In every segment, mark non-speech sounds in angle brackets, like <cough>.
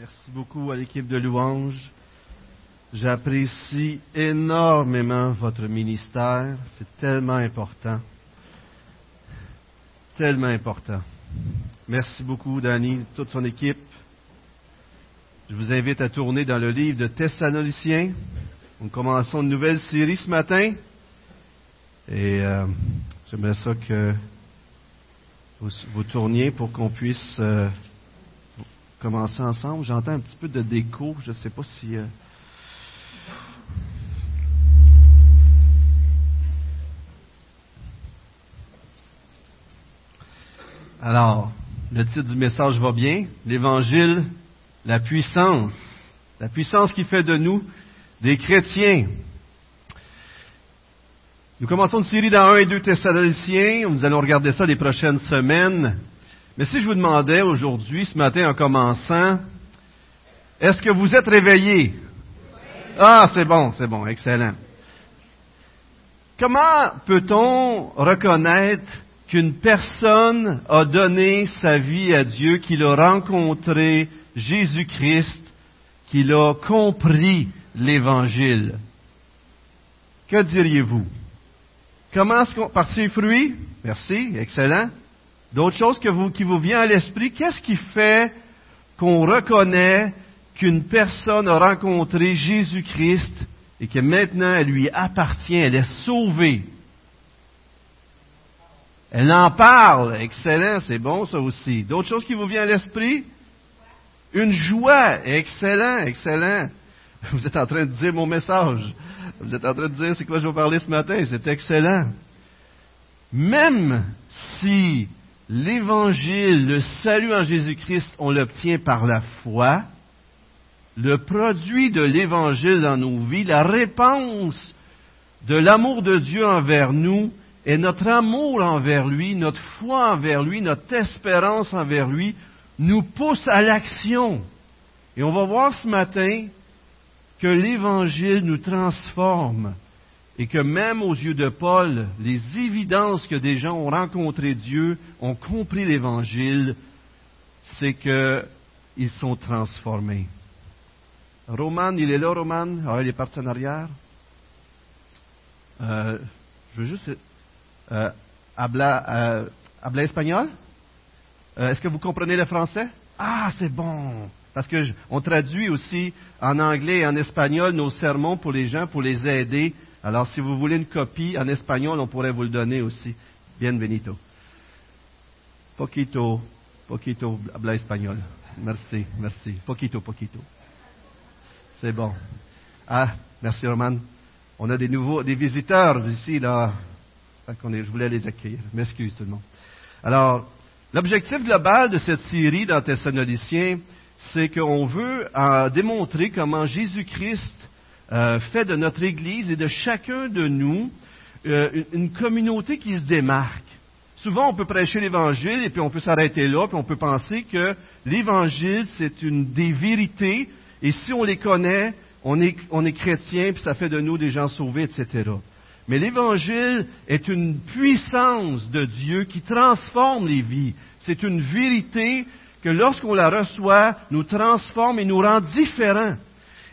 Merci beaucoup à l'équipe de louanges. J'apprécie énormément votre ministère. C'est tellement important. Tellement important. Merci beaucoup, Danny, toute son équipe. Je vous invite à tourner dans le livre de Thessaloniciens. Nous commençons une nouvelle série ce matin. Et euh, j'aimerais ça que vous, vous, tourniez pour qu'on puisse euh, commencer ensemble. J'entends un petit peu de déco. Je ne sais pas si. Euh... Alors, le titre du message va bien. L'Évangile, la puissance. La puissance qui fait de nous des chrétiens. Nous commençons une série dans 1 et 2 Thessaloniciens. Nous allons regarder ça les prochaines semaines. Mais si je vous demandais aujourd'hui, ce matin en commençant, est-ce que vous êtes réveillés? Ah, c'est bon, c'est bon, excellent. Comment peut-on reconnaître qu'une personne a donné sa vie à Dieu, qu'il a rencontré Jésus-Christ, qu'il a compris l'Évangile? Que diriez-vous? Comment est-ce qu'on... Par ses fruits? Merci, excellent. D'autres choses qui vous vient à l'esprit, qu'est-ce qui fait qu'on reconnaît qu'une personne a rencontré Jésus-Christ et que maintenant elle lui appartient, elle est sauvée? Elle en parle. Excellent, c'est bon ça aussi. D'autres choses qui vous viennent à l'esprit? Une joie. Excellent, excellent. <laughs> Vous êtes en train de dire mon message. Vous êtes en train de dire c'est quoi je vais parler ce matin. C'est excellent. Même si l'évangile, le salut en Jésus-Christ, on l'obtient par la foi, le produit de l'évangile dans nos vies, la réponse de l'amour de Dieu envers nous est notre amour envers lui, notre foi envers lui, notre espérance envers lui nous pousse à l'action. Et on va voir ce matin que l'Évangile nous transforme et que même aux yeux de Paul, les évidences que des gens ont rencontré Dieu, ont compris l'Évangile, c'est qu'ils sont transformés. Roman, il est là, Roman? Ah, il est parti. Euh, je veux juste. Euh, habla, euh, habla espagnol? Euh, est-ce que vous comprenez le français? Ah, c'est bon. Parce que on traduit aussi en anglais et en espagnol nos sermons pour les gens, pour les aider. Alors, si vous voulez une copie en espagnol, on pourrait vous le donner aussi. Bienvenido. Poquito, poquito, habla espagnol. Merci, merci. Poquito, poquito. C'est bon. Ah, merci Roman. On a des nouveaux, des visiteurs ici, là. je voulais les accueillir. M'excuse tout le monde. Alors, l'objectif global de cette série dans Thessaloniciens, c'est qu'on veut euh, démontrer comment Jésus-Christ euh, fait de notre Église et de chacun de nous euh, une communauté qui se démarque. Souvent, on peut prêcher l'Évangile et puis on peut s'arrêter là, puis on peut penser que l'Évangile, c'est une des vérités, et si on les connaît, on est, on est chrétien, puis ça fait de nous des gens sauvés, etc. Mais l'Évangile est une puissance de Dieu qui transforme les vies. C'est une vérité que lorsqu'on la reçoit, nous transforme et nous rend différents.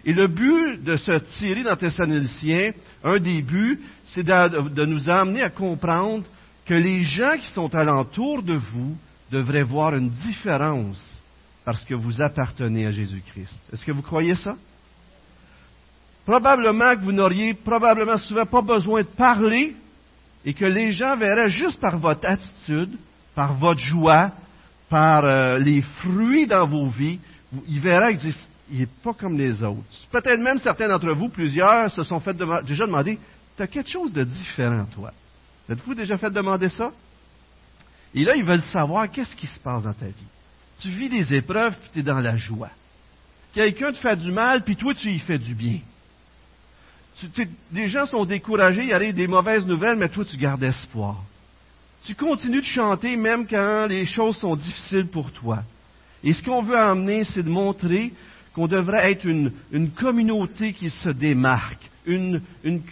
Et le but de ce tirer dans Thessaloniciens, un des buts, c'est de, nous amener à comprendre que les gens qui sont alentour de vous devraient voir une différence parce que vous appartenez à Jésus-Christ. Est-ce que vous croyez ça? Probablement que vous n'auriez probablement souvent pas besoin de parler et que les gens verraient juste par votre attitude, par votre joie, par euh, les fruits dans vos vies, il verra qu'il n'est pas comme les autres. Peut-être même certains d'entre vous, plusieurs, se sont fait déjà demander, tu as quelque chose de différent, toi? Êtes-vous déjà fait demander ça? Et là, ils veulent savoir qu'est-ce qui se passe dans ta vie. Tu vis des épreuves, puis tu es dans la joie. Quelqu'un te fait du mal, puis toi, tu y fais du bien. Tu, des gens sont découragés, il y a des mauvaises nouvelles, mais toi, tu gardes espoir. Tu continues de chanter même quand les choses sont difficiles pour toi. Et ce qu'on veut amener, c'est de montrer qu'on devrait être une, communauté qui se démarque, une,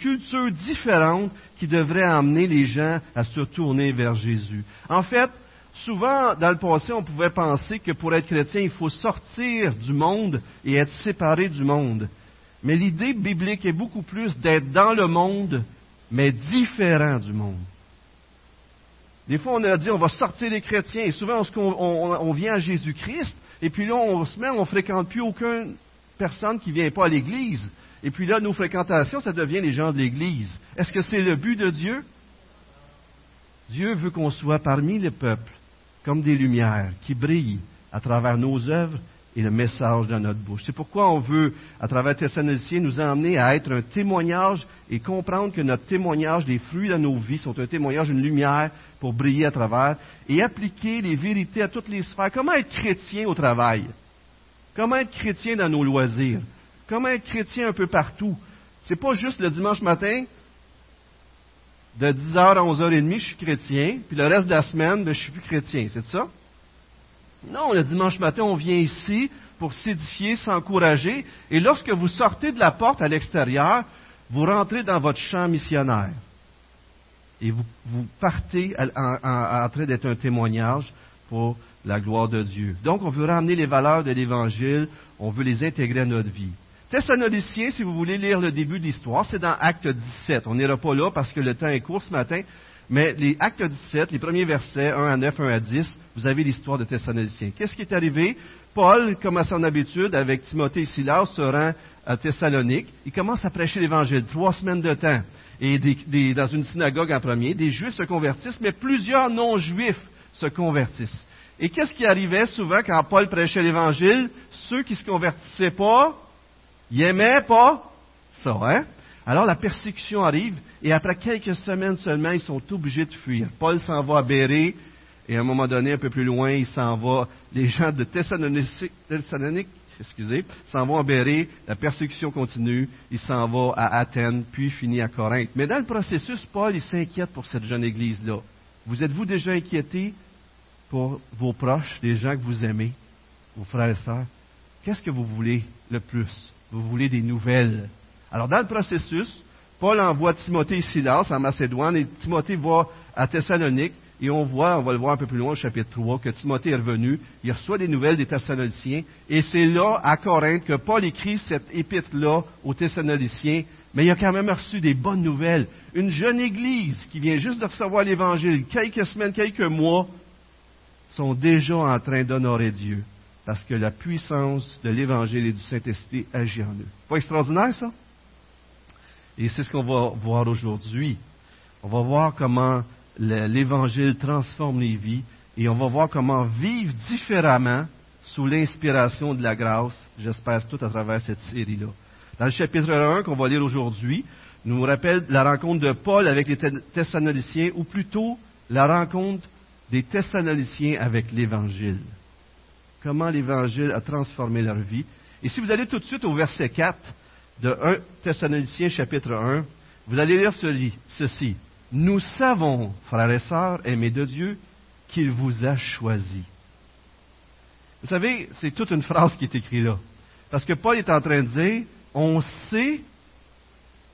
culture différente qui devrait amener les gens à se tourner vers Jésus. En fait, Souvent, dans le passé, on pouvait penser que pour être chrétien, il faut sortir du monde et être séparé du monde. Mais l'idée biblique est beaucoup plus d'être dans le monde, mais différent du monde. Des fois, on a dit on va sortir les chrétiens, et souvent on, vient à Jésus-Christ, et puis là, on ne fréquente plus aucune personne qui ne vient pas à l'Église. Et puis là, nos fréquentations, ça devient les gens de l'Église. Est-ce que c'est le but de Dieu? Dieu veut qu'on soit parmi les peuples, comme des lumières qui brillent à travers nos œuvres et le message dans notre bouche. C'est pourquoi on veut, à travers Thessaloniciens, nous emmener à être un témoignage et comprendre que notre témoignage, les fruits de nos vies, sont un témoignage, une lumière pour briller à travers et appliquer les vérités à toutes les sphères. Comment être chrétien au travail? Comment être chrétien dans nos loisirs? Comment être chrétien un peu partout? C'est pas juste le dimanche matin, de 10h à 11h30, je suis chrétien, puis le reste de la semaine, ben, je suis plus chrétien. C'est ça? Non, le dimanche matin, on vient ici pour s'édifier, s'encourager, et lorsque vous sortez de la porte à l'extérieur, vous rentrez dans votre champ missionnaire. Et vous, partez en, train d'être un témoignage pour la gloire de Dieu. Donc, on veut ramener les valeurs de l'Évangile, on veut les intégrer à notre vie. Thessaloniciens, si vous voulez lire le début de l'histoire, c'est dans Acte 17. On n'ira pas là parce que le temps est court ce matin, mais les Actes 17, les premiers versets, 1 à 9, 1 à 10, vous avez l'histoire de Thessaloniciens. Qu'est-ce qui est arrivé? Paul, comme à son habitude, avec Timothée et Silas, se rend à Thessalonique. Il commence à prêcher l'Évangile, trois semaines de temps. Et dans une synagogue en premier, des Juifs se convertissent, mais plusieurs non-Juifs se convertissent. Et qu'est-ce qui arrivait souvent quand Paul prêchait l'Évangile? Ceux qui ne se convertissaient pas, ils n'aimaient pas ça, hein? Alors la persécution arrive et après quelques semaines seulement, ils sont obligés de fuir. Paul s'en va à Béré et à un moment donné, un peu plus loin, il s'en va. Les gens de Thessalonique, excusez, s'en vont à Béré. La persécution continue. Il s'en va à Athènes, puis finit à Corinthe. Mais dans le processus, Paul, il s'inquiète pour cette jeune église-là. Vous êtes-vous déjà inquiété pour vos proches, les gens que vous aimez, vos frères et sœurs? Qu'est-ce que vous voulez le plus? Vous voulez des nouvelles? Alors, dans le processus, Paul envoie Timothée et Silas en Macédoine et Timothée va à Thessalonique. Et on voit, on va le voir un peu plus loin au chapitre 3, que Timothée est revenu, il reçoit des nouvelles des Thessaloniciens, et c'est là, à Corinthe, que Paul écrit cette épître-là aux Thessaloniciens, mais il a quand même reçu des bonnes nouvelles. Une jeune église qui vient juste de recevoir l'Évangile, quelques semaines, quelques mois, sont déjà en train d'honorer Dieu, parce que la puissance de l'Évangile et du Saint-Esprit agit en eux. Pas extraordinaire, ça? Et c'est ce qu'on va voir aujourd'hui. On va voir comment l'Évangile transforme les vies et on va voir comment vivre différemment sous l'inspiration de la grâce, j'espère tout à travers cette série-là. Dans le chapitre 1 qu'on va lire aujourd'hui, nous rappelle la rencontre de Paul avec les Thessaloniciens, ou plutôt la rencontre des Thessaloniciens avec l'Évangile. Comment l'Évangile a transformé leur vie. Et si vous allez tout de suite au verset 4, de 1 Thessaloniciens chapitre 1, vous allez lire ceci. Nous savons, frères et sœurs, aimés de Dieu, qu'il vous a choisi. Vous savez, c'est toute une phrase qui est écrite là. Parce que Paul est en train de dire, on sait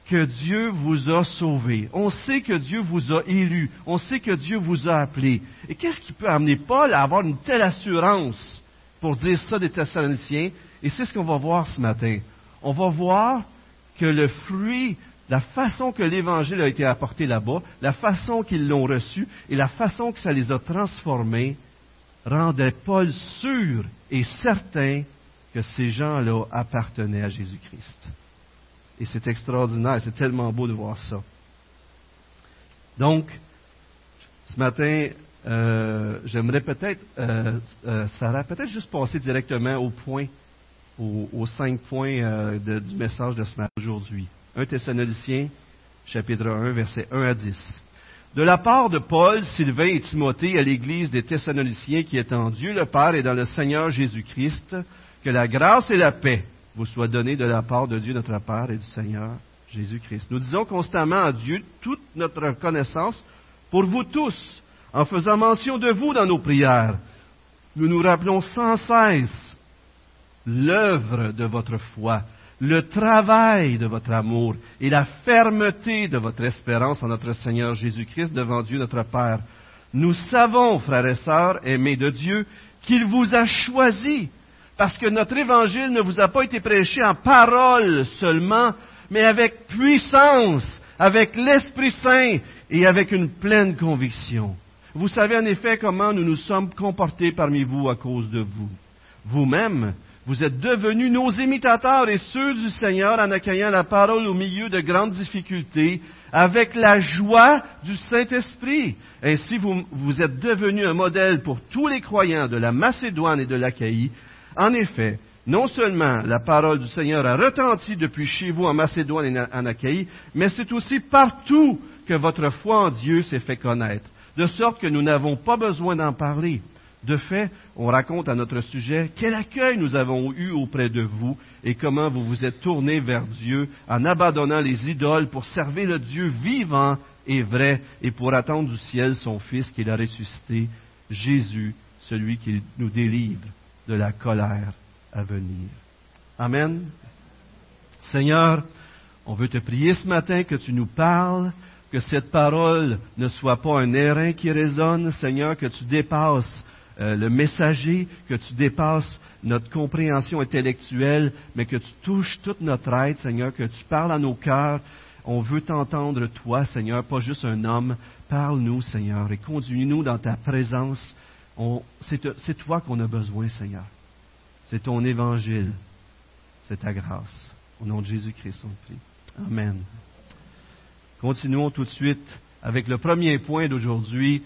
que Dieu vous a sauvé. On sait que Dieu vous a élu. On sait que Dieu vous a appelé. Et qu'est-ce qui peut amener Paul à avoir une telle assurance pour dire ça des Thessaloniciens? Et c'est ce qu'on va voir ce matin on va voir que le fruit, la façon que l'Évangile a été apporté là-bas, la façon qu'ils l'ont reçu et la façon que ça les a transformés, rendait Paul sûr et certain que ces gens-là appartenaient à Jésus-Christ. Et c'est extraordinaire, c'est tellement beau de voir ça. Donc, ce matin, euh, j'aimerais peut-être, euh, euh, Sarah, peut-être juste passer directement au point aux, cinq points euh, du message de ce matin aujourd'hui. 1 Thessaloniciens, chapitre 1, versets 1 à 10. De la part de Paul, Sylvain et Timothée à l'église des Thessaloniciens qui est en Dieu le Père et dans le Seigneur Jésus-Christ, que la grâce et la paix vous soient données de la part de Dieu notre Père et du Seigneur Jésus-Christ. Nous disons constamment à Dieu toute notre reconnaissance pour vous tous, en faisant mention de vous dans nos prières. Nous nous rappelons sans cesse l'œuvre de votre foi, le travail de votre amour et la fermeté de votre espérance en notre Seigneur Jésus-Christ devant Dieu notre Père. Nous savons, frères et sœurs, aimés de Dieu, qu'il vous a choisis, parce que notre évangile ne vous a pas été prêché en parole seulement, mais avec puissance, avec l'Esprit Saint et avec une pleine conviction. Vous savez en effet comment nous nous sommes comportés parmi vous à cause de vous. Vous-même, vous êtes devenus nos imitateurs et ceux du Seigneur en accueillant la parole au milieu de grandes difficultés, avec la joie du Saint-Esprit. Ainsi, vous, êtes devenus un modèle pour tous les croyants de la Macédoine et de l'Achaïe. En effet, non seulement la parole du Seigneur a retenti depuis chez vous en Macédoine et en Achaïe, mais c'est aussi partout que votre foi en Dieu s'est fait connaître, de sorte que nous n'avons pas besoin d'en parler. De fait, on raconte à notre sujet quel accueil nous avons eu auprès de vous et comment vous vous êtes tournés vers Dieu en abandonnant les idoles pour servir le Dieu vivant et vrai et pour attendre du ciel son Fils qu'il a ressuscité, Jésus, celui qui nous délivre de la colère à venir. Amen. Seigneur, on veut te prier ce matin que tu nous parles, que cette parole ne soit pas un airain qui résonne, Seigneur, que tu dépasses euh, le messager, que tu dépasses notre compréhension intellectuelle, mais que tu touches toute notre aide, Seigneur, que tu parles à nos cœurs. On veut t'entendre, toi, Seigneur, pas juste un homme. Parle-nous, Seigneur, et conduis-nous dans ta présence. C'est toi qu'on a besoin, Seigneur. C'est ton évangile. C'est ta grâce. Au nom de Jésus-Christ, on prie. Amen. Continuons tout de suite avec le premier point d'aujourd'hui,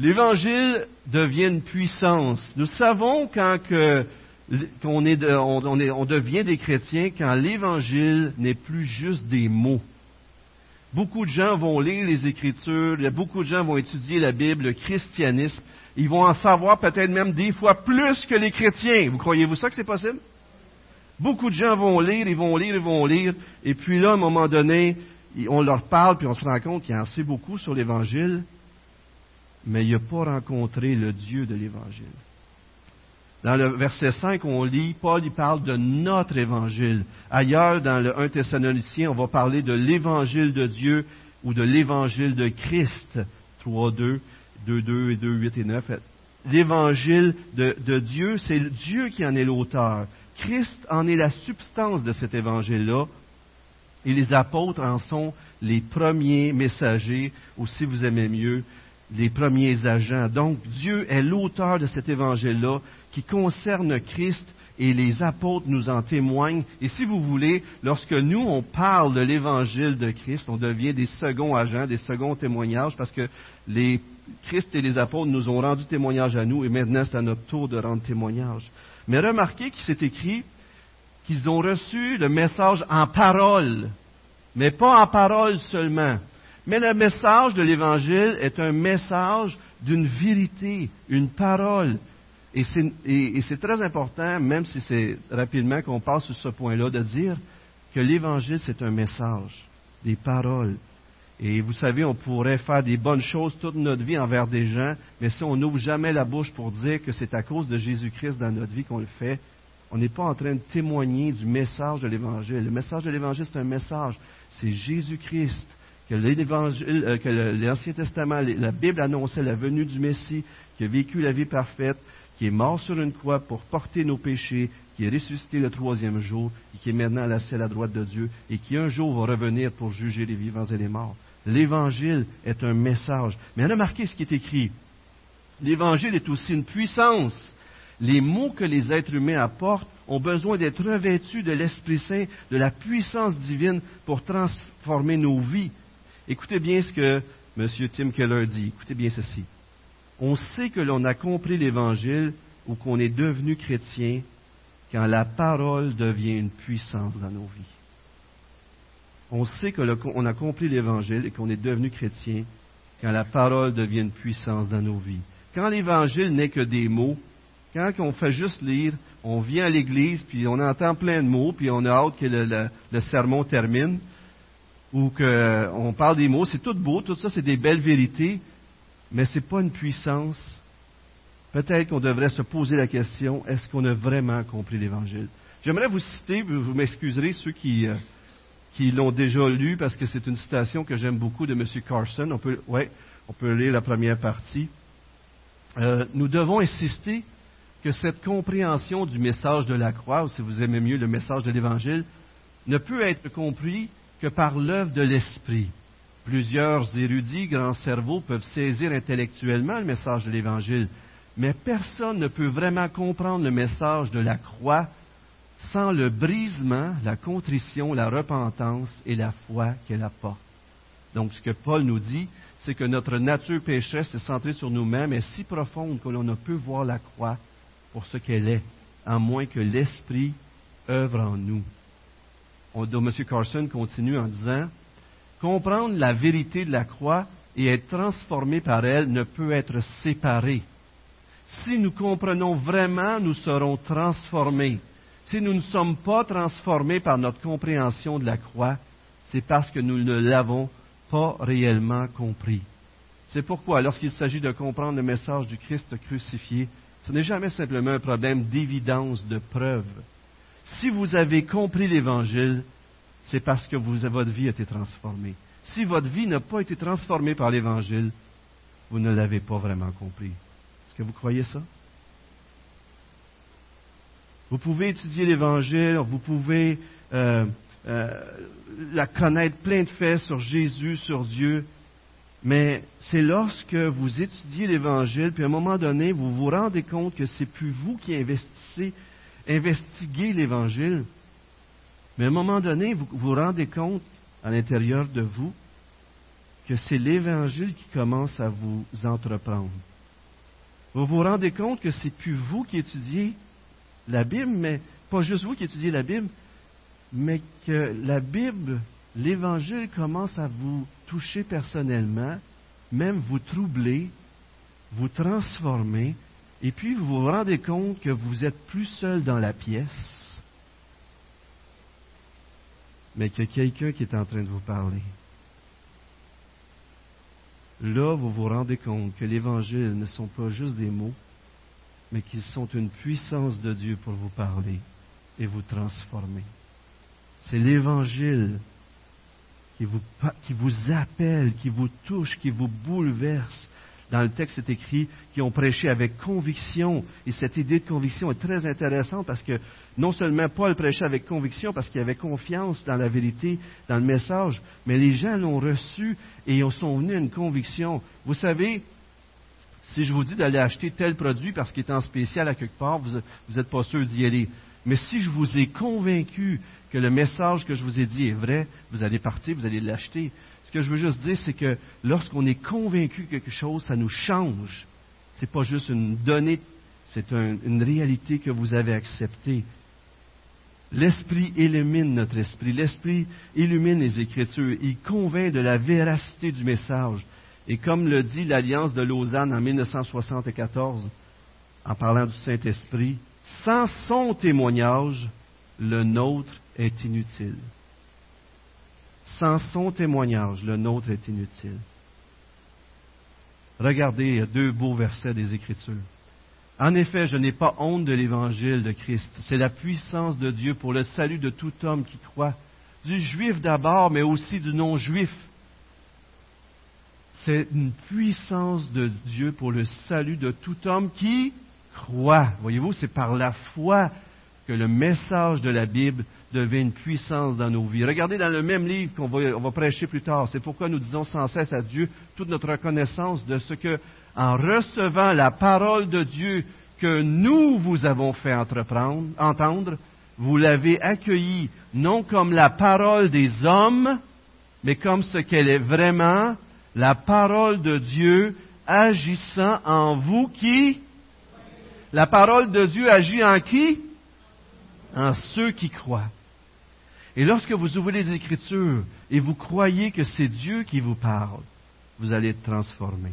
L'Évangile devient une puissance. Nous savons quand qu'on on, devient des chrétiens quand l'Évangile n'est plus juste des mots. Beaucoup de gens vont lire les Écritures, beaucoup de gens vont étudier la Bible, le christianisme. Ils vont en savoir peut-être même des fois plus que les chrétiens. Vous croyez-vous ça que c'est possible? Beaucoup de gens vont lire, ils vont lire, ils vont lire, et puis là, à un moment donné, on leur parle, puis on se rend compte qu'il y en sait beaucoup sur l'Évangile, mais il n'a pas rencontré le Dieu de l'Évangile. Dans le verset 5, on lit, Paul y parle de notre évangile. Ailleurs, dans le 1 Thessalonicien, on va parler de l'évangile de Dieu ou de l'évangile de Christ. 3, 2, 2, 2 et 2, 8 et 9. L'évangile de Dieu, c'est Dieu qui en est l'auteur. Christ en est la substance de cet évangile-là. Et les apôtres en sont les premiers messagers, ou si vous aimez mieux, les premiers agents. Donc Dieu est l'auteur de cet évangile-là qui concerne Christ et les apôtres nous en témoignent. Et si vous voulez, lorsque nous, on parle de l'évangile de Christ, on devient des seconds agents, des seconds témoignages, parce que les Christ et les apôtres nous ont rendu témoignage à nous, et maintenant c'est à notre tour de rendre témoignage. Mais remarquez qu'il s'est écrit qu'ils ont reçu le message en parole, mais pas en parole seulement. Mais le message de l'Évangile est un message d'une vérité, une parole. Et c'est très important, même si c'est rapidement qu'on passe sur ce point-là, de dire que l'Évangile, c'est un message, des paroles. Et vous savez, on pourrait faire des bonnes choses toute notre vie envers des gens, mais si on n'ouvre jamais la bouche pour dire que c'est à cause de Jésus-Christ dans notre vie qu'on le fait, on n'est pas en train de témoigner du message de l'Évangile. Le message de l'Évangile, c'est un message. C'est Jésus-Christ que euh, l'Ancien Testament, la Bible annonçait la venue du Messie, qui a vécu la vie parfaite, qui est mort sur une croix pour porter nos péchés, qui est ressuscité le troisième jour, et qui est maintenant à la droite de Dieu, et qui un jour va revenir pour juger les vivants et les morts. L'Évangile est un message. Mais remarquez ce qui est écrit. L'Évangile est aussi une puissance. Les mots que les êtres humains apportent ont besoin d'être revêtus de l'Esprit Saint, de la puissance divine pour transformer nos vies. Écoutez bien ce que M. Tim Keller dit. Écoutez bien ceci. On sait que l'on a compris l'Évangile ou qu'on est devenu chrétien quand la parole devient une puissance dans nos vies. On sait qu'on a compris l'Évangile et qu'on est devenu chrétien quand la parole devient une puissance dans nos vies. Quand l'Évangile n'est que des mots, quand on fait juste lire, on vient à l'Église, puis on entend plein de mots, puis on a hâte que le sermon termine, ou qu'on parle des mots, c'est tout beau, tout ça, c'est des belles vérités, mais ce n'est pas une puissance. Peut-être qu'on devrait se poser la question, est-ce qu'on a vraiment compris l'Évangile? J'aimerais vous citer, vous m'excuserez ceux qui, euh, qui l'ont déjà lu, parce que c'est une citation que j'aime beaucoup de M. Carson. On peut, ouais, On peut lire la première partie. Euh, nous devons insister que cette compréhension du message de la croix, ou si vous aimez mieux le message de l'Évangile, ne peut être compris que par l'œuvre de l'Esprit. Plusieurs érudits, grands cerveaux peuvent saisir intellectuellement le message de l'Évangile, mais personne ne peut vraiment comprendre le message de la croix sans le brisement, la contrition, la repentance et la foi qu'elle apporte. Donc, ce que Paul nous dit, c'est que notre nature pécheresse est centrée sur nous-mêmes est si profonde que l'on ne peut voir la croix pour ce qu'elle est, à moins que l'Esprit œuvre en nous. On, M. Carson continue en disant, comprendre la vérité de la croix et être transformé par elle ne peut être séparé. Si nous comprenons vraiment, nous serons transformés. Si nous ne sommes pas transformés par notre compréhension de la croix, c'est parce que nous ne l'avons pas réellement compris. C'est pourquoi, lorsqu'il s'agit de comprendre le message du Christ crucifié, ce n'est jamais simplement un problème d'évidence, de preuve. Si vous avez compris l'Évangile, c'est parce que votre vie a été transformée. Si votre vie n'a pas été transformée par l'Évangile, vous ne l'avez pas vraiment compris. Est-ce que vous croyez ça? Vous pouvez étudier l'Évangile, vous pouvez euh, euh, la connaître plein de faits sur Jésus, sur Dieu, mais c'est lorsque vous étudiez l'Évangile, puis à un moment donné, vous vous rendez compte que c'est plus vous qui investissez, investiguez l'Évangile, mais à un moment donné, vous vous rendez compte à l'intérieur de vous que c'est l'Évangile qui commence à vous entreprendre. Vous vous rendez compte que c'est plus vous qui étudiez la Bible, mais pas juste vous qui étudiez la Bible, mais que la Bible, l'Évangile commence à vous toucher personnellement, même vous troubler, vous transformer, et puis vous vous rendez compte que vous êtes plus seul dans la pièce, mais qu'il y a quelqu'un qui est en train de vous parler. Là, vous vous rendez compte que l'Évangile ne sont pas juste des mots, mais qu'ils sont une puissance de Dieu pour vous parler et vous transformer. C'est l'Évangile qui vous appelle, qui vous touche, qui vous bouleverse. Dans le texte, c'est écrit qu'ils ont prêché avec conviction. Et cette idée de conviction est très intéressante parce que non seulement Paul prêchait avec conviction parce qu'il avait confiance dans la vérité, dans le message, mais les gens l'ont reçu et ils sont venus à une conviction. Vous savez, si je vous dis d'aller acheter tel produit parce qu'il est en spécial à quelque part, vous n'êtes pas sûr d'y aller. Mais si je vous ai convaincu que le message que je vous ai dit est vrai, vous allez partir, vous allez l'acheter. Ce que je veux juste dire, c'est que lorsqu'on est convaincu que quelque chose, ça nous change. Ce n'est pas juste une donnée, c'est une réalité que vous avez acceptée. L'Esprit illumine notre esprit. L'Esprit illumine les Écritures. Il convainc de la véracité du message. Et comme le dit l'Alliance de Lausanne en 1974, en parlant du Saint-Esprit, sans son témoignage, le nôtre est inutile. Sans son témoignage, le nôtre est inutile. Regardez deux beaux versets des Écritures. En effet, je n'ai pas honte de l'évangile de Christ. C'est la puissance de Dieu pour le salut de tout homme qui croit, du juif d'abord, mais aussi du non-juif. C'est une puissance de Dieu pour le salut de tout homme qui Voyez-vous, c'est par la foi que le message de la Bible devient une puissance dans nos vies. Regardez dans le même livre qu'on va, va prêcher plus tard. C'est pourquoi nous disons sans cesse à Dieu toute notre reconnaissance de ce que, en recevant la parole de Dieu que nous vous avons fait entreprendre, entendre, vous l'avez accueillie non comme la parole des hommes, mais comme ce qu'elle est vraiment, la parole de Dieu agissant en vous qui la parole de Dieu agit en qui? En ceux qui croient. Et lorsque vous ouvrez les Écritures et vous croyez que c'est Dieu qui vous parle, vous allez être transformé.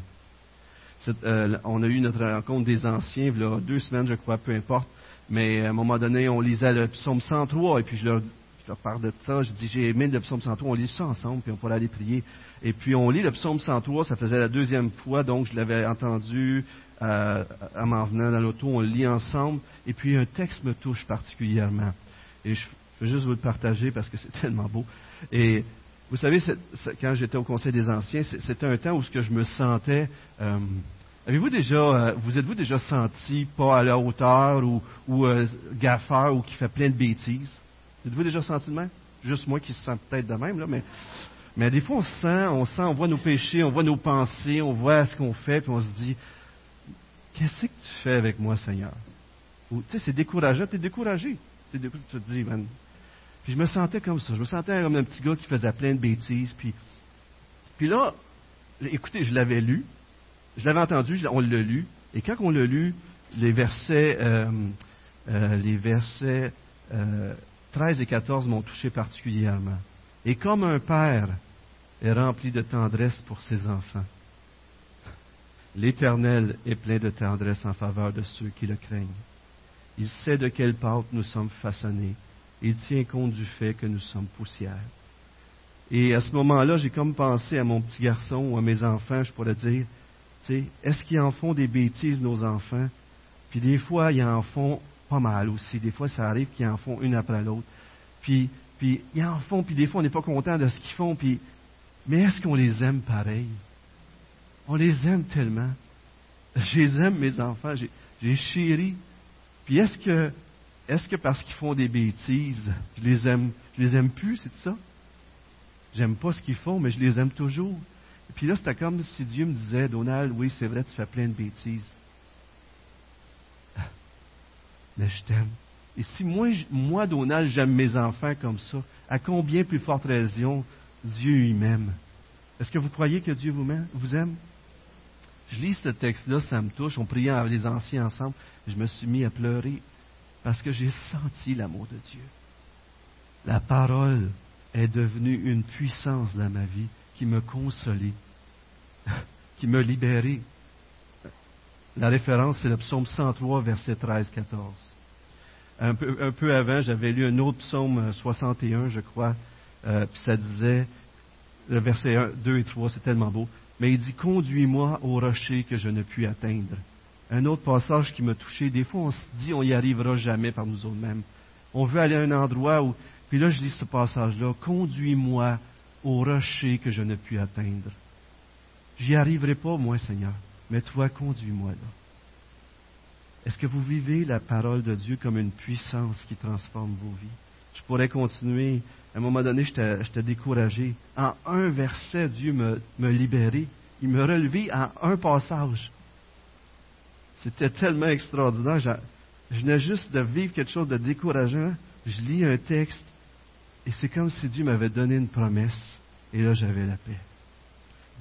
Euh, on a eu notre rencontre des anciens, il y a deux semaines, je crois, peu importe, mais à un moment donné, on lisait le psaume 103, et puis je leur, je parle de ça, je dis, j'ai aimé le psaume 103, on lit ça ensemble, puis on pourrait aller prier. Et puis on lit le psaume 103, ça faisait la deuxième fois, donc je l'avais entendu euh, en m'en venant dans l'auto, on le lit ensemble, et puis un texte me touche particulièrement. Et je veux juste vous le partager parce que c'est <laughs> tellement beau. Et Vous savez, quand j'étais au Conseil des Anciens, c'était un temps où ce que je me sentais. Euh, avez-vous déjà, euh, vous êtes-vous déjà senti pas à la hauteur ou, ou euh, gaffeur ou qui fait plein de bêtises? Êtes-vous déjà senti de même? Juste moi qui se sens peut-être de même là, mais mais des fois on sent, on sent, on voit nos péchés, on voit nos pensées, on voit ce qu'on fait, puis on se dit, qu'est-ce que tu fais avec moi, Seigneur? Tu sais, c'est décourageant, tu es découragé. Tu te dis, man, puis je me sentais comme ça. Je me sentais comme un petit gars qui faisait plein de bêtises. Puis, puis là, écoutez, je l'avais lu. Je l'avais entendu, on l'a lu. Et quand on l'a lu, les versets, euh, euh, les versets 13 euh, et 14 m'ont touché particulièrement. Et comme un père est rempli de tendresse pour ses enfants, l'Éternel est plein de tendresse en faveur de ceux qui le craignent. Il sait de quelle pâte nous sommes façonnés il tient compte du fait que nous sommes poussière. Et à ce moment-là, j'ai comme pensé à mon petit garçon ou à mes enfants, je pourrais dire, tu sais, est-ce qu'ils en font des bêtises, nos enfants? Puis des fois, ils en font pas mal aussi. Des fois, ça arrive qu'ils en font une après l'autre. Puis, puis ils en font, puis des fois, on n'est pas content de ce qu'ils font. Puis, mais est-ce qu'on les aime pareil? On les aime tellement. Je les aime, mes enfants. J'ai chéri. Puis est-ce que est-ce que parce qu'ils font des bêtises, je les aime, je les aime plus, c'est ça? J'aime pas ce qu'ils font, mais je les aime toujours. Et puis là, c'était comme si Dieu me disait, Donald, oui, c'est vrai, tu fais plein de bêtises. Mais je t'aime. Et si moi, moi, Donald, j'aime mes enfants comme ça, à combien plus forte raison Dieu m'aime? Est-ce que vous croyez que Dieu vous aime? Je lis ce texte-là, ça me touche. On priait avec les anciens ensemble. Je me suis mis à pleurer parce que j'ai senti l'amour de Dieu. La parole est devenue une puissance dans ma vie qui me consolait, <laughs> qui me libérait. La référence, c'est le psaume 103, verset 13-14. Un peu, un peu, avant, j'avais lu un autre psaume 61, je crois, euh, puis ça disait, le verset 1, 2 et 3, c'est tellement beau, mais il dit, conduis-moi au rocher que je ne puis atteindre un autre passage qui m'a touché. Des fois, on se dit, on n'y arrivera jamais par nous autres-mêmes. On veut aller à un endroit où, puis là, je lis ce passage-là, conduis-moi au rocher que je ne puis atteindre. J'y arriverai pas, moi, Seigneur, mais toi, conduis-moi là. Est-ce que vous vivez la parole de Dieu comme une puissance qui transforme vos vies? Je pourrais continuer. À un moment donné, j'étais découragé. En un verset, Dieu me, libérait. Il me relevait en un passage. C'était tellement extraordinaire. Je, venais juste de vivre quelque chose de décourageant. Je lis un texte et c'est comme si Dieu m'avait donné une promesse. Et là, j'avais la paix.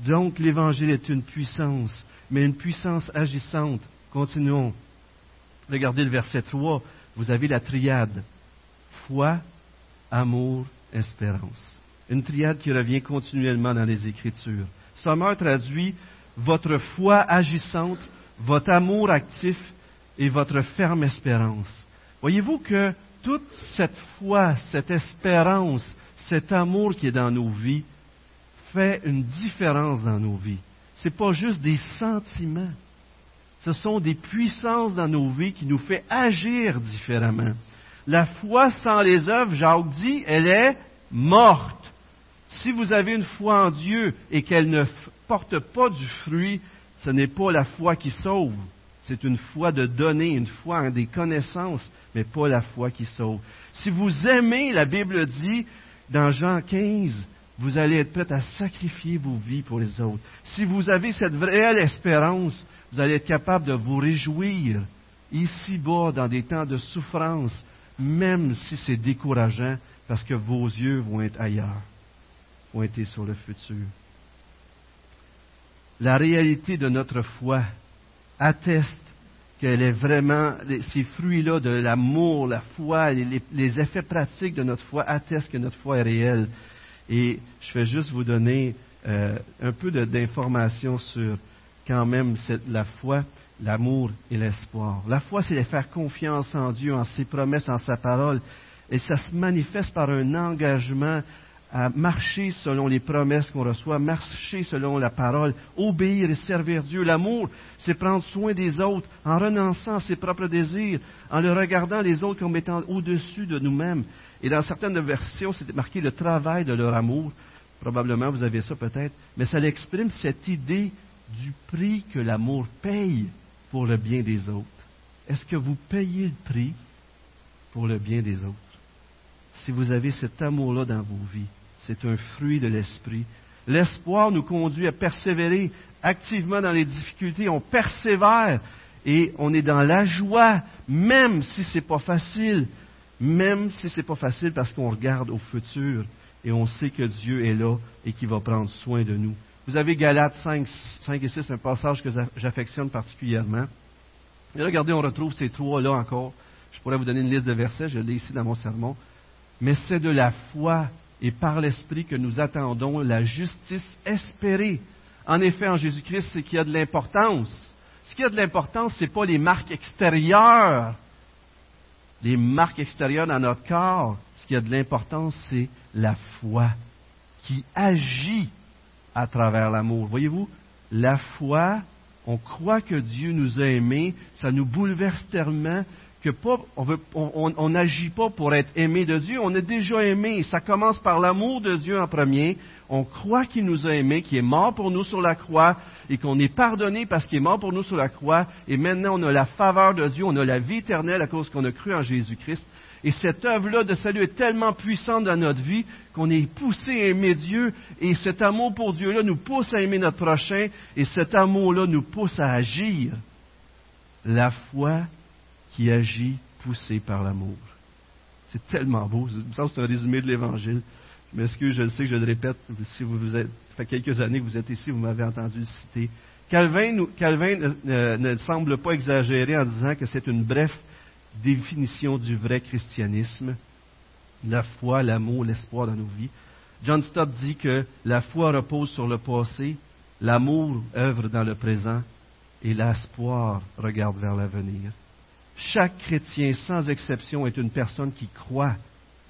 Donc, l'Évangile est une puissance, mais une puissance agissante. Continuons. Regardez le verset 3. Vous avez la triade. Foi, amour, espérance. Une triade qui revient continuellement dans les Écritures. Sommeur traduit votre foi agissante votre amour actif et votre ferme espérance. Voyez-vous que toute cette foi, cette espérance, cet amour qui est dans nos vies fait une différence dans nos vies. Ce n'est pas juste des sentiments. Ce sont des puissances dans nos vies qui nous font agir différemment. La foi sans les œuvres, Jacques dit, elle est morte. Si vous avez une foi en Dieu et qu'elle ne porte pas du fruit, ce n'est pas la foi qui sauve. C'est une foi de donner, une foi en des connaissances, mais pas la foi qui sauve. Si vous aimez, la Bible dit dans Jean 15, vous allez être prêt à sacrifier vos vies pour les autres. Si vous avez cette réelle espérance, vous allez être capable de vous réjouir ici-bas dans des temps de souffrance, même si c'est décourageant, parce que vos yeux vont être ailleurs, vont être sur le futur la réalité de notre foi atteste qu'elle est vraiment, ces fruits-là de l'amour, la foi, les, effets pratiques de notre foi attestent que notre foi est réelle. Et je vais juste vous donner euh, un peu d'informations sur quand même la foi, l'amour et l'espoir. La foi, c'est de faire confiance en Dieu, en ses promesses, en sa parole. Et ça se manifeste par un engagement à marcher selon les promesses qu'on reçoit, marcher selon la parole, obéir et servir Dieu. L'amour, c'est prendre soin des autres en renonçant à ses propres désirs, en le regardant les autres comme étant au-dessus de nous-mêmes. Et dans certaines versions, c'est marqué le travail de leur amour. Probablement, vous avez ça peut-être. Mais ça exprime cette idée du prix que l'amour paye pour le bien des autres. Est-ce que vous payez le prix pour le bien des autres? Si vous avez cet amour-là dans vos vies, c'est un fruit de l'esprit. L'espoir nous conduit à persévérer activement dans les difficultés. On persévère et on est dans la joie, même si ce n'est pas facile, même si ce n'est pas facile parce qu'on regarde au futur et on sait que Dieu est là et qu'il va prendre soin de nous. Vous avez Galates 5, 5 et 6, un passage que j'affectionne particulièrement. Et regardez, on retrouve ces trois-là encore. Je pourrais vous donner une liste de versets, je l'ai ici dans mon sermon. Mais c'est de la foi et par l'Esprit que nous attendons la justice espérée. En effet, en Jésus-Christ, ce qui a de l'importance. Ce qui a de l'importance, ce n'est pas les marques extérieures, les marques extérieures dans notre corps. Ce qui a de l'importance, c'est la foi qui agit à travers l'amour. Voyez-vous, la foi, on croit que Dieu nous a aimés, ça nous bouleverse tellement on n'agit pas pour être aimé de Dieu, on est déjà aimé. Ça commence par l'amour de Dieu en premier. On croit qu'il nous a aimés, qu'il est mort pour nous sur la croix et qu'on est pardonné parce qu'il est mort pour nous sur la croix. Et maintenant, on a la faveur de Dieu, on a la vie éternelle à cause qu'on a cru en Jésus-Christ. Et cette œuvre-là de salut est tellement puissante dans notre vie qu'on est poussé à aimer Dieu. Et cet amour pour Dieu-là nous pousse à aimer notre prochain. Et cet amour-là nous pousse à agir. La foi qui agit poussé par l'amour. C'est tellement beau. Ça, c'est un résumé de l'Évangile. Je m'excuse, je le sais que je le répète. Si vous, êtes, ça fait quelques années que vous êtes ici, vous m'avez entendu le citer. Calvin, Calvin ne semble pas exagérer en disant que c'est une brève définition du vrai christianisme, la foi, l'amour, l'espoir dans nos vies. John Stott dit que la foi repose sur le passé, l'amour œuvre dans le présent et l'espoir regarde vers l'avenir. Chaque chrétien, sans exception, est une personne qui croit,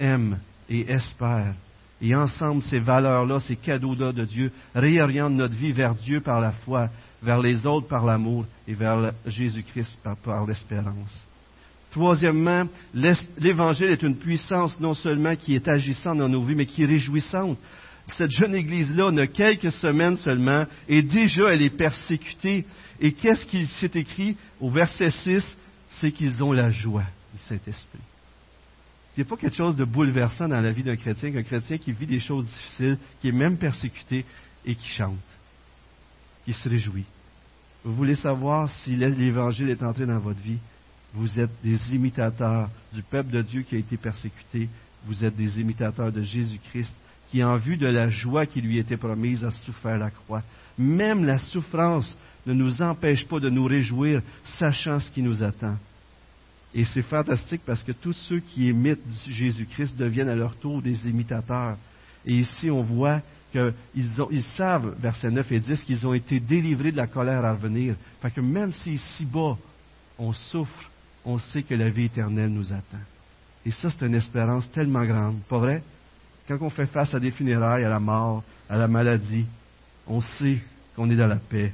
aime et espère. Et ensemble, ces valeurs-là, ces cadeaux-là de Dieu, réorientent notre vie vers Dieu par la foi, vers les autres par l'amour et vers Jésus-Christ par l'espérance. Troisièmement, l'Évangile est une puissance non seulement qui est agissante dans nos vies, mais qui est réjouissante. Cette jeune Église-là n'a quelques semaines seulement et déjà elle est persécutée. Et qu'est-ce qu'il s'est écrit au verset 6 C'est qu'ils ont la joie du Saint-Esprit. Ce n'est pas quelque chose de bouleversant dans la vie d'un chrétien qu'un chrétien qui vit des choses difficiles, qui est même persécuté et qui chante, qui se réjouit. Vous voulez savoir si l'Évangile est entré dans votre vie? Vous êtes des imitateurs du peuple de Dieu qui a été persécuté. Vous êtes des imitateurs de Jésus-Christ qui, en vue de la joie qui lui était promise, a souffert la croix. Même la souffrance ne nous empêche pas de nous réjouir, sachant ce qui nous attend. Et c'est fantastique parce que tous ceux qui imitent Jésus-Christ deviennent à leur tour des imitateurs. Et ici, on voit qu'ils ils savent, versets 9 et 10, qu'ils ont été délivrés de la colère à venir. Fait que même si si bas, on souffre, on sait que la vie éternelle nous attend. Et ça, c'est une espérance tellement grande, pas vrai? Quand on fait face à des funérailles, à la mort, à la maladie, on sait qu'on est dans la paix.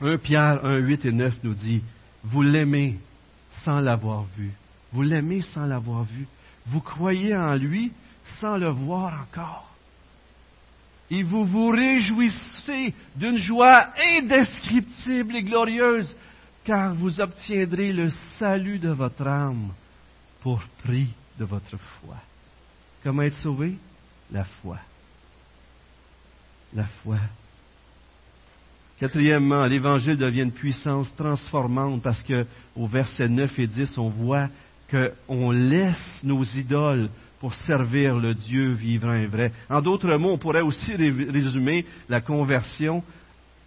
1 Pierre 1, 8 et 9 nous dit, vous l'aimez sans l'avoir vu. Vous l'aimez sans l'avoir vu. Vous croyez en lui sans le voir encore. Et vous vous réjouissez d'une joie indescriptible et glorieuse car vous obtiendrez le salut de votre âme pour prix de votre foi. Comment être sauvé? La foi. La foi. Quatrièmement, l'Évangile devient une puissance transformante parce que au verset 9 et 10, on voit qu'on laisse nos idoles pour servir le Dieu vivant et vrai. En d'autres mots, on pourrait aussi résumer la conversion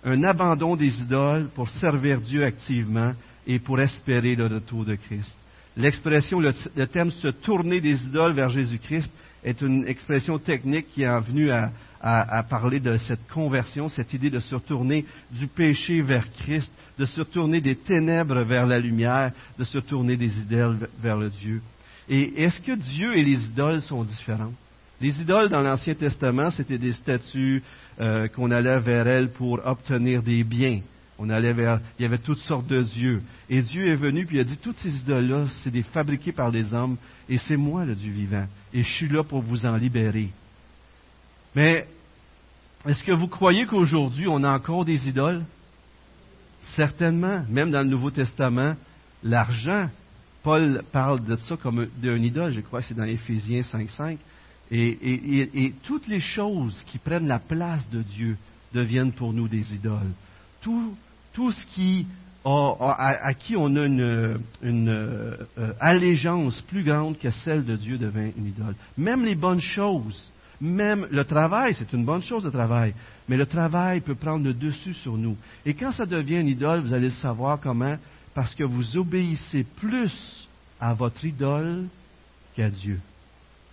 un abandon des idoles pour servir Dieu activement et pour espérer le retour de Christ. L'expression, le, thème se tourner des idoles vers Jésus-Christ est une expression technique qui est venue à, à, parler de cette conversion, cette idée de se retourner du péché vers Christ, de se tourner des ténèbres vers la lumière, de se tourner des idoles vers le Dieu. Et est-ce que Dieu et les idoles sont différents? Les idoles dans l'Ancien Testament, c'était des statues euh, qu'on allait vers elles pour obtenir des biens. On allait vers, il y avait toutes sortes de dieux. Et Dieu est venu puis il a dit toutes ces idoles-là, c'est des fabriquées par les hommes, et c'est moi le Dieu vivant. Et je suis là pour vous en libérer. Mais Est-ce que vous croyez qu'aujourd'hui, on a encore des idoles? Certainement. Même dans le Nouveau Testament, l'argent, Paul parle de ça comme d'un idole, je crois que c'est dans Éphésiens 5.5. Et, et, toutes les choses qui prennent la place de Dieu deviennent pour nous des idoles. Tout, tout ce qui à, qui on a une, euh, allégeance plus grande que celle de Dieu devient une idole. Même les bonnes choses, même le travail, c'est une bonne chose le travail, mais le travail peut prendre le dessus sur nous. Et quand ça devient une idole, vous allez le savoir comment, parce que vous obéissez plus à votre idole qu'à Dieu.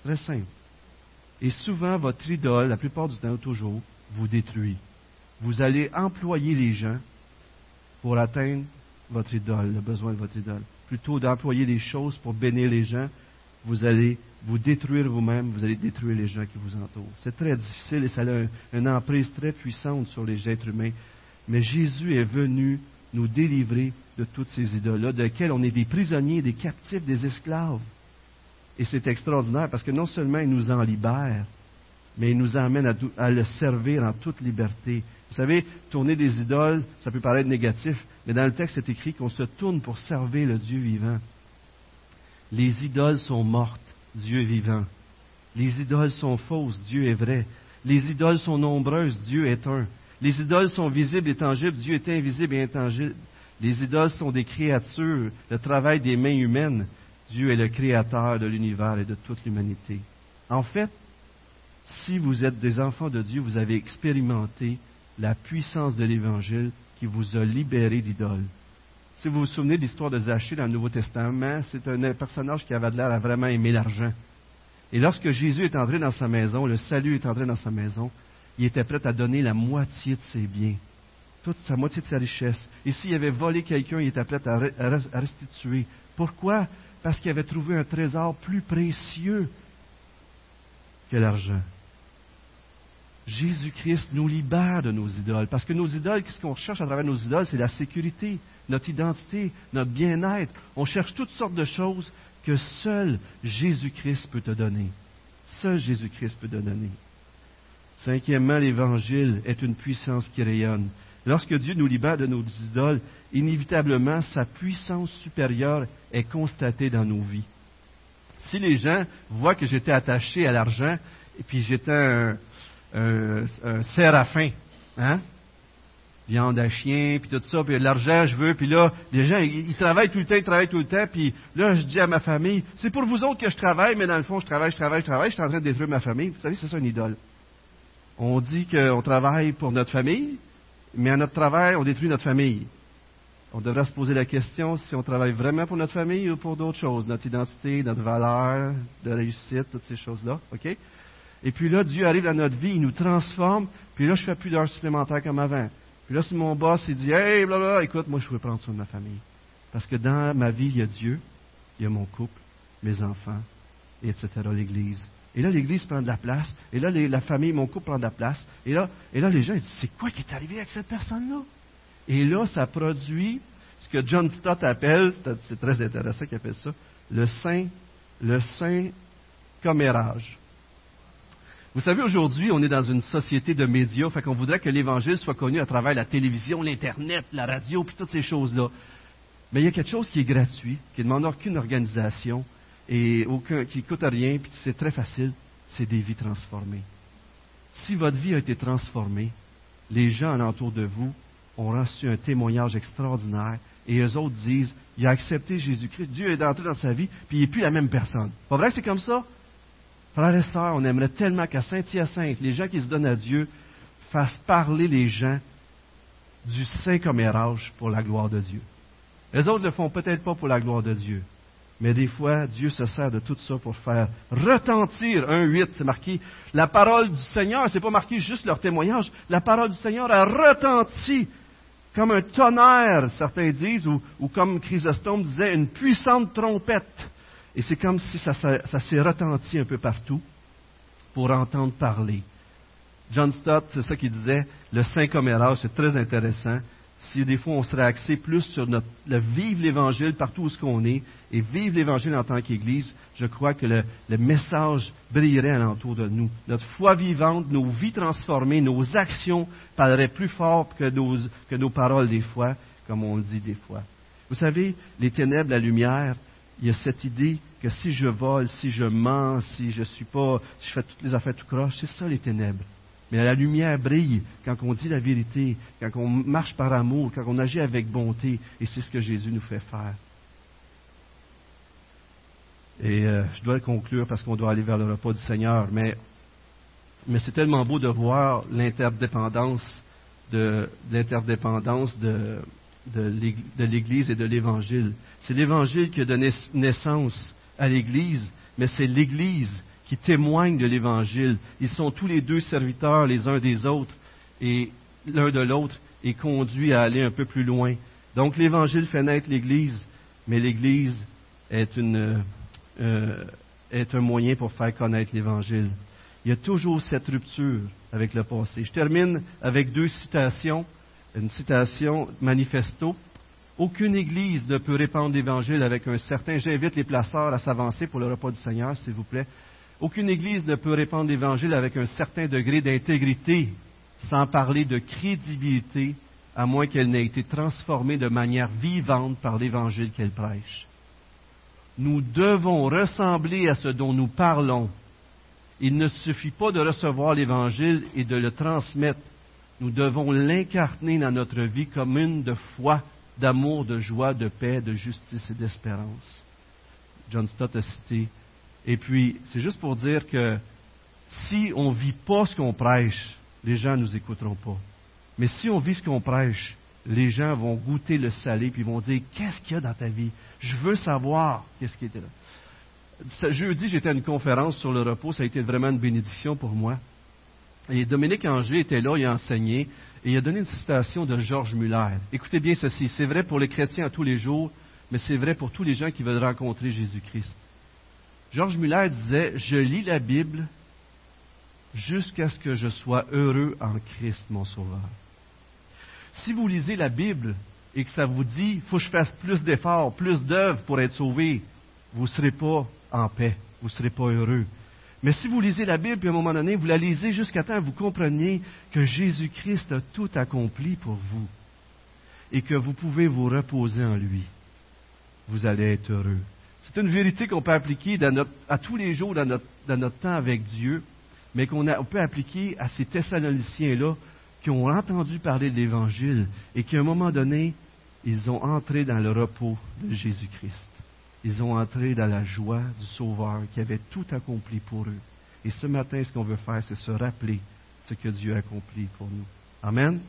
Très simple. Et souvent, votre idole, la plupart du temps, toujours, vous détruit. Vous allez employer les gens pour atteindre votre idole, le besoin de votre idole. Plutôt d'employer des choses pour bénir les gens, vous allez vous détruire vous-même, vous allez détruire les gens qui vous entourent. C'est très difficile et ça a une emprise très puissante sur les êtres humains. Mais Jésus est venu nous délivrer de toutes ces idoles-là, de lesquelles on est des prisonniers, des captifs, des esclaves. Et c'est extraordinaire parce que non seulement il nous en libère, mais il nous emmène à, le servir en toute liberté. Vous savez, tourner des idoles, ça peut paraître négatif, mais dans le texte, c'est écrit qu'on se tourne pour servir le Dieu vivant. Les idoles sont mortes, Dieu vivant. Les idoles sont fausses, Dieu est vrai. Les idoles sont nombreuses, Dieu est un. Les idoles sont visibles et tangibles, Dieu est invisible et intangible. Les idoles sont des créatures, le travail des mains humaines. Dieu est le créateur de l'univers et de toute l'humanité. En fait, si vous êtes des enfants de Dieu, vous avez expérimenté la puissance de l'Évangile qui vous a libéré d'idoles. Si vous vous souvenez de l'histoire de Zachée dans le Nouveau Testament, c'est un personnage qui avait l'air à vraiment aimer l'argent. Et lorsque Jésus est entré dans sa maison, le salut est entré dans sa maison, il était prêt à donner la moitié de ses biens, toute sa moitié de sa richesse. Et s'il avait volé quelqu'un, il était prêt à restituer. Pourquoi? Parce qu'il avait trouvé un trésor plus précieux que l'argent. Jésus-Christ nous libère de nos idoles. Parce que nos idoles, qu'est-ce qu'on cherche à travers nos idoles? C'est la sécurité, notre identité, notre bien-être. On cherche toutes sortes de choses que seul Jésus-Christ peut te donner. Seul Jésus-Christ peut te donner. Cinquièmement, l'Évangile est une puissance qui rayonne. Lorsque Dieu nous libère de nos idoles, inévitablement, sa puissance supérieure est constatée dans nos vies. Si les gens voient que j'étais attaché à l'argent, et puis j'étais un, un, un séraphin, hein? viande à chien, puis tout ça, puis l'argent, je veux, puis là, les gens, ils, travaillent tout le temps, ils travaillent tout le temps, puis là, je dis à ma famille, c'est pour vous autres que je travaille, mais dans le fond, je travaille, je travaille, je travaille, je suis en train de détruire ma famille. Vous savez, c'est ça une idole. On dit qu'on travaille pour notre famille, mais à notre travail, on détruit notre famille. On devrait se poser la question si on travaille vraiment pour notre famille ou pour d'autres choses, notre identité, notre valeur de réussite, toutes ces choses-là. OK? Et puis là, Dieu arrive dans notre vie, il nous transforme, puis là, je fais plus d'heures supplémentaires comme avant. Puis là, si mon boss, il dit, hey, blablabla, écoute, moi, je veux prendre soin de ma famille. Parce que dans ma vie, il y a Dieu, il y a mon couple, mes enfants, et etc., l'Église. Et là, l'Église prend de la place. Et là, la famille, mon couple prend de la place. Et là, et là les gens ils disent, c'est quoi qui est arrivé avec cette personne-là? Et là, ça produit ce que John Stott appelle, c'est très intéressant qu'il appelle ça, le saint, le saint commérage. Vous savez, aujourd'hui, on est dans une société de médias, fait qu'on voudrait que l'Évangile soit connu à travers la télévision, l'Internet, la radio, puis toutes ces choses-là. Mais il y a quelque chose qui est gratuit, qui ne demande aucune organisation et aucun, qui ne coûte rien, puis c'est très facile, c'est des vies transformées. Si votre vie a été transformée, les gens alentour de vous ont reçu un témoignage extraordinaire et eux autres disent, il a accepté Jésus-Christ, Dieu est entré dans sa vie, puis il n'est plus la même personne. Pas vrai que c'est comme ça? Frères et sœurs, on aimerait tellement qu'à Saint-Hyacinthe, les gens qui se donnent à Dieu fassent parler les gens du saint commérage pour la gloire de Dieu. Les autres ne le font peut-être pas pour la gloire de Dieu, mais des fois, Dieu se sert de tout ça pour faire retentir un huit, c'est marqué. La parole du Seigneur, c'est pas marqué juste leur témoignage. La parole du Seigneur a retenti comme un tonnerre, certains disent, ou, ou comme Chrysostome disait, une puissante trompette. Et c'est comme si ça, s'est retenti un peu partout pour entendre parler. John Stott, c'est ça qu'il disait, le saint commérage, c'est très intéressant. si des fois on serait axé plus sur le vivre l'Évangile partout où ce qu'on est et vivre l'Évangile en tant qu'Église, je crois que le, message brillerait alentour de nous. Notre foi vivante, nos vies transformées, nos actions parleraient plus fort que nos, que nos paroles des fois, comme on le dit des fois. Vous savez, les ténèbres, la lumière, il y a cette idée que si je vole, si je mens, si je suis pas, je fais toutes les affaires tout croche, c'est ça les ténèbres. Mais la lumière brille quand on dit la vérité, quand on marche par amour, quand on agit avec bonté, et c'est ce que Jésus nous fait faire. Et euh, je dois conclure parce qu'on doit aller vers le repas du Seigneur, mais, mais c'est tellement beau de voir l'interdépendance de, l'interdépendance de, de l'Église et de l'Évangile. C'est l'Évangile qui a donné naissance à l'Église, mais c'est l'Église qui témoignent de l'Évangile. Ils sont tous les deux serviteurs les uns des autres et l'un de l'autre est conduit à aller un peu plus loin. Donc l'Évangile fait naître l'Église, mais l'Église est, euh, est un moyen pour faire connaître l'Évangile. Il y a toujours cette rupture avec le passé. Je termine avec deux citations. Une citation manifesto. Aucune Église ne peut répandre l'Évangile avec un certain. J'invite les placeurs à s'avancer pour le repas du Seigneur, s'il vous plaît. Aucune Église ne peut répandre l'Évangile avec un certain degré d'intégrité, sans parler de crédibilité, à moins qu'elle n'ait été transformée de manière vivante par l'Évangile qu'elle prêche. Nous devons ressembler à ce dont nous parlons. Il ne suffit pas de recevoir l'Évangile et de le transmettre. Nous devons l'incarner dans notre vie comme une de foi, d'amour, de joie, de paix, de justice et d'espérance. John Stott a cité et puis, c'est juste pour dire que si on ne vit pas ce qu'on prêche, les gens ne nous écouteront pas. Mais si on vit ce qu'on prêche, les gens vont goûter le salé puis vont dire Qu'est-ce qu'il y a dans ta vie? Je veux savoir qu'est-ce qui était là. Ce jeudi, j'étais à une conférence sur le repos. Ça a été vraiment une bénédiction pour moi. Et Dominique Angers était là, il a enseigné, et il a donné une citation de Georges Muller. Écoutez bien ceci c'est vrai pour les chrétiens à tous les jours, mais c'est vrai pour tous les gens qui veulent rencontrer Jésus-Christ. Georges Muller disait, je lis la Bible jusqu'à ce que je sois heureux en Christ, mon Sauveur. Si vous lisez la Bible et que ça vous dit, il faut que je fasse plus d'efforts, plus d'œuvres pour être sauvé, vous ne serez pas en paix, vous ne serez pas heureux. Mais si vous lisez la Bible, puis à un moment donné, vous la lisez jusqu'à temps que vous compreniez que Jésus-Christ a tout accompli pour vous et que vous pouvez vous reposer en lui, vous allez être heureux. C'est une vérité qu'on peut appliquer à tous les jours dans notre, temps avec Dieu, mais qu'on peut appliquer à ces Thessaloniciens-là qui ont entendu parler de l'Évangile et qui, à un moment donné, ils ont entré dans le repos de Jésus-Christ. Ils ont entré dans la joie du Sauveur qui avait tout accompli pour eux. Et ce matin, ce qu'on veut faire, c'est se rappeler ce que Dieu a accompli pour nous. Amen?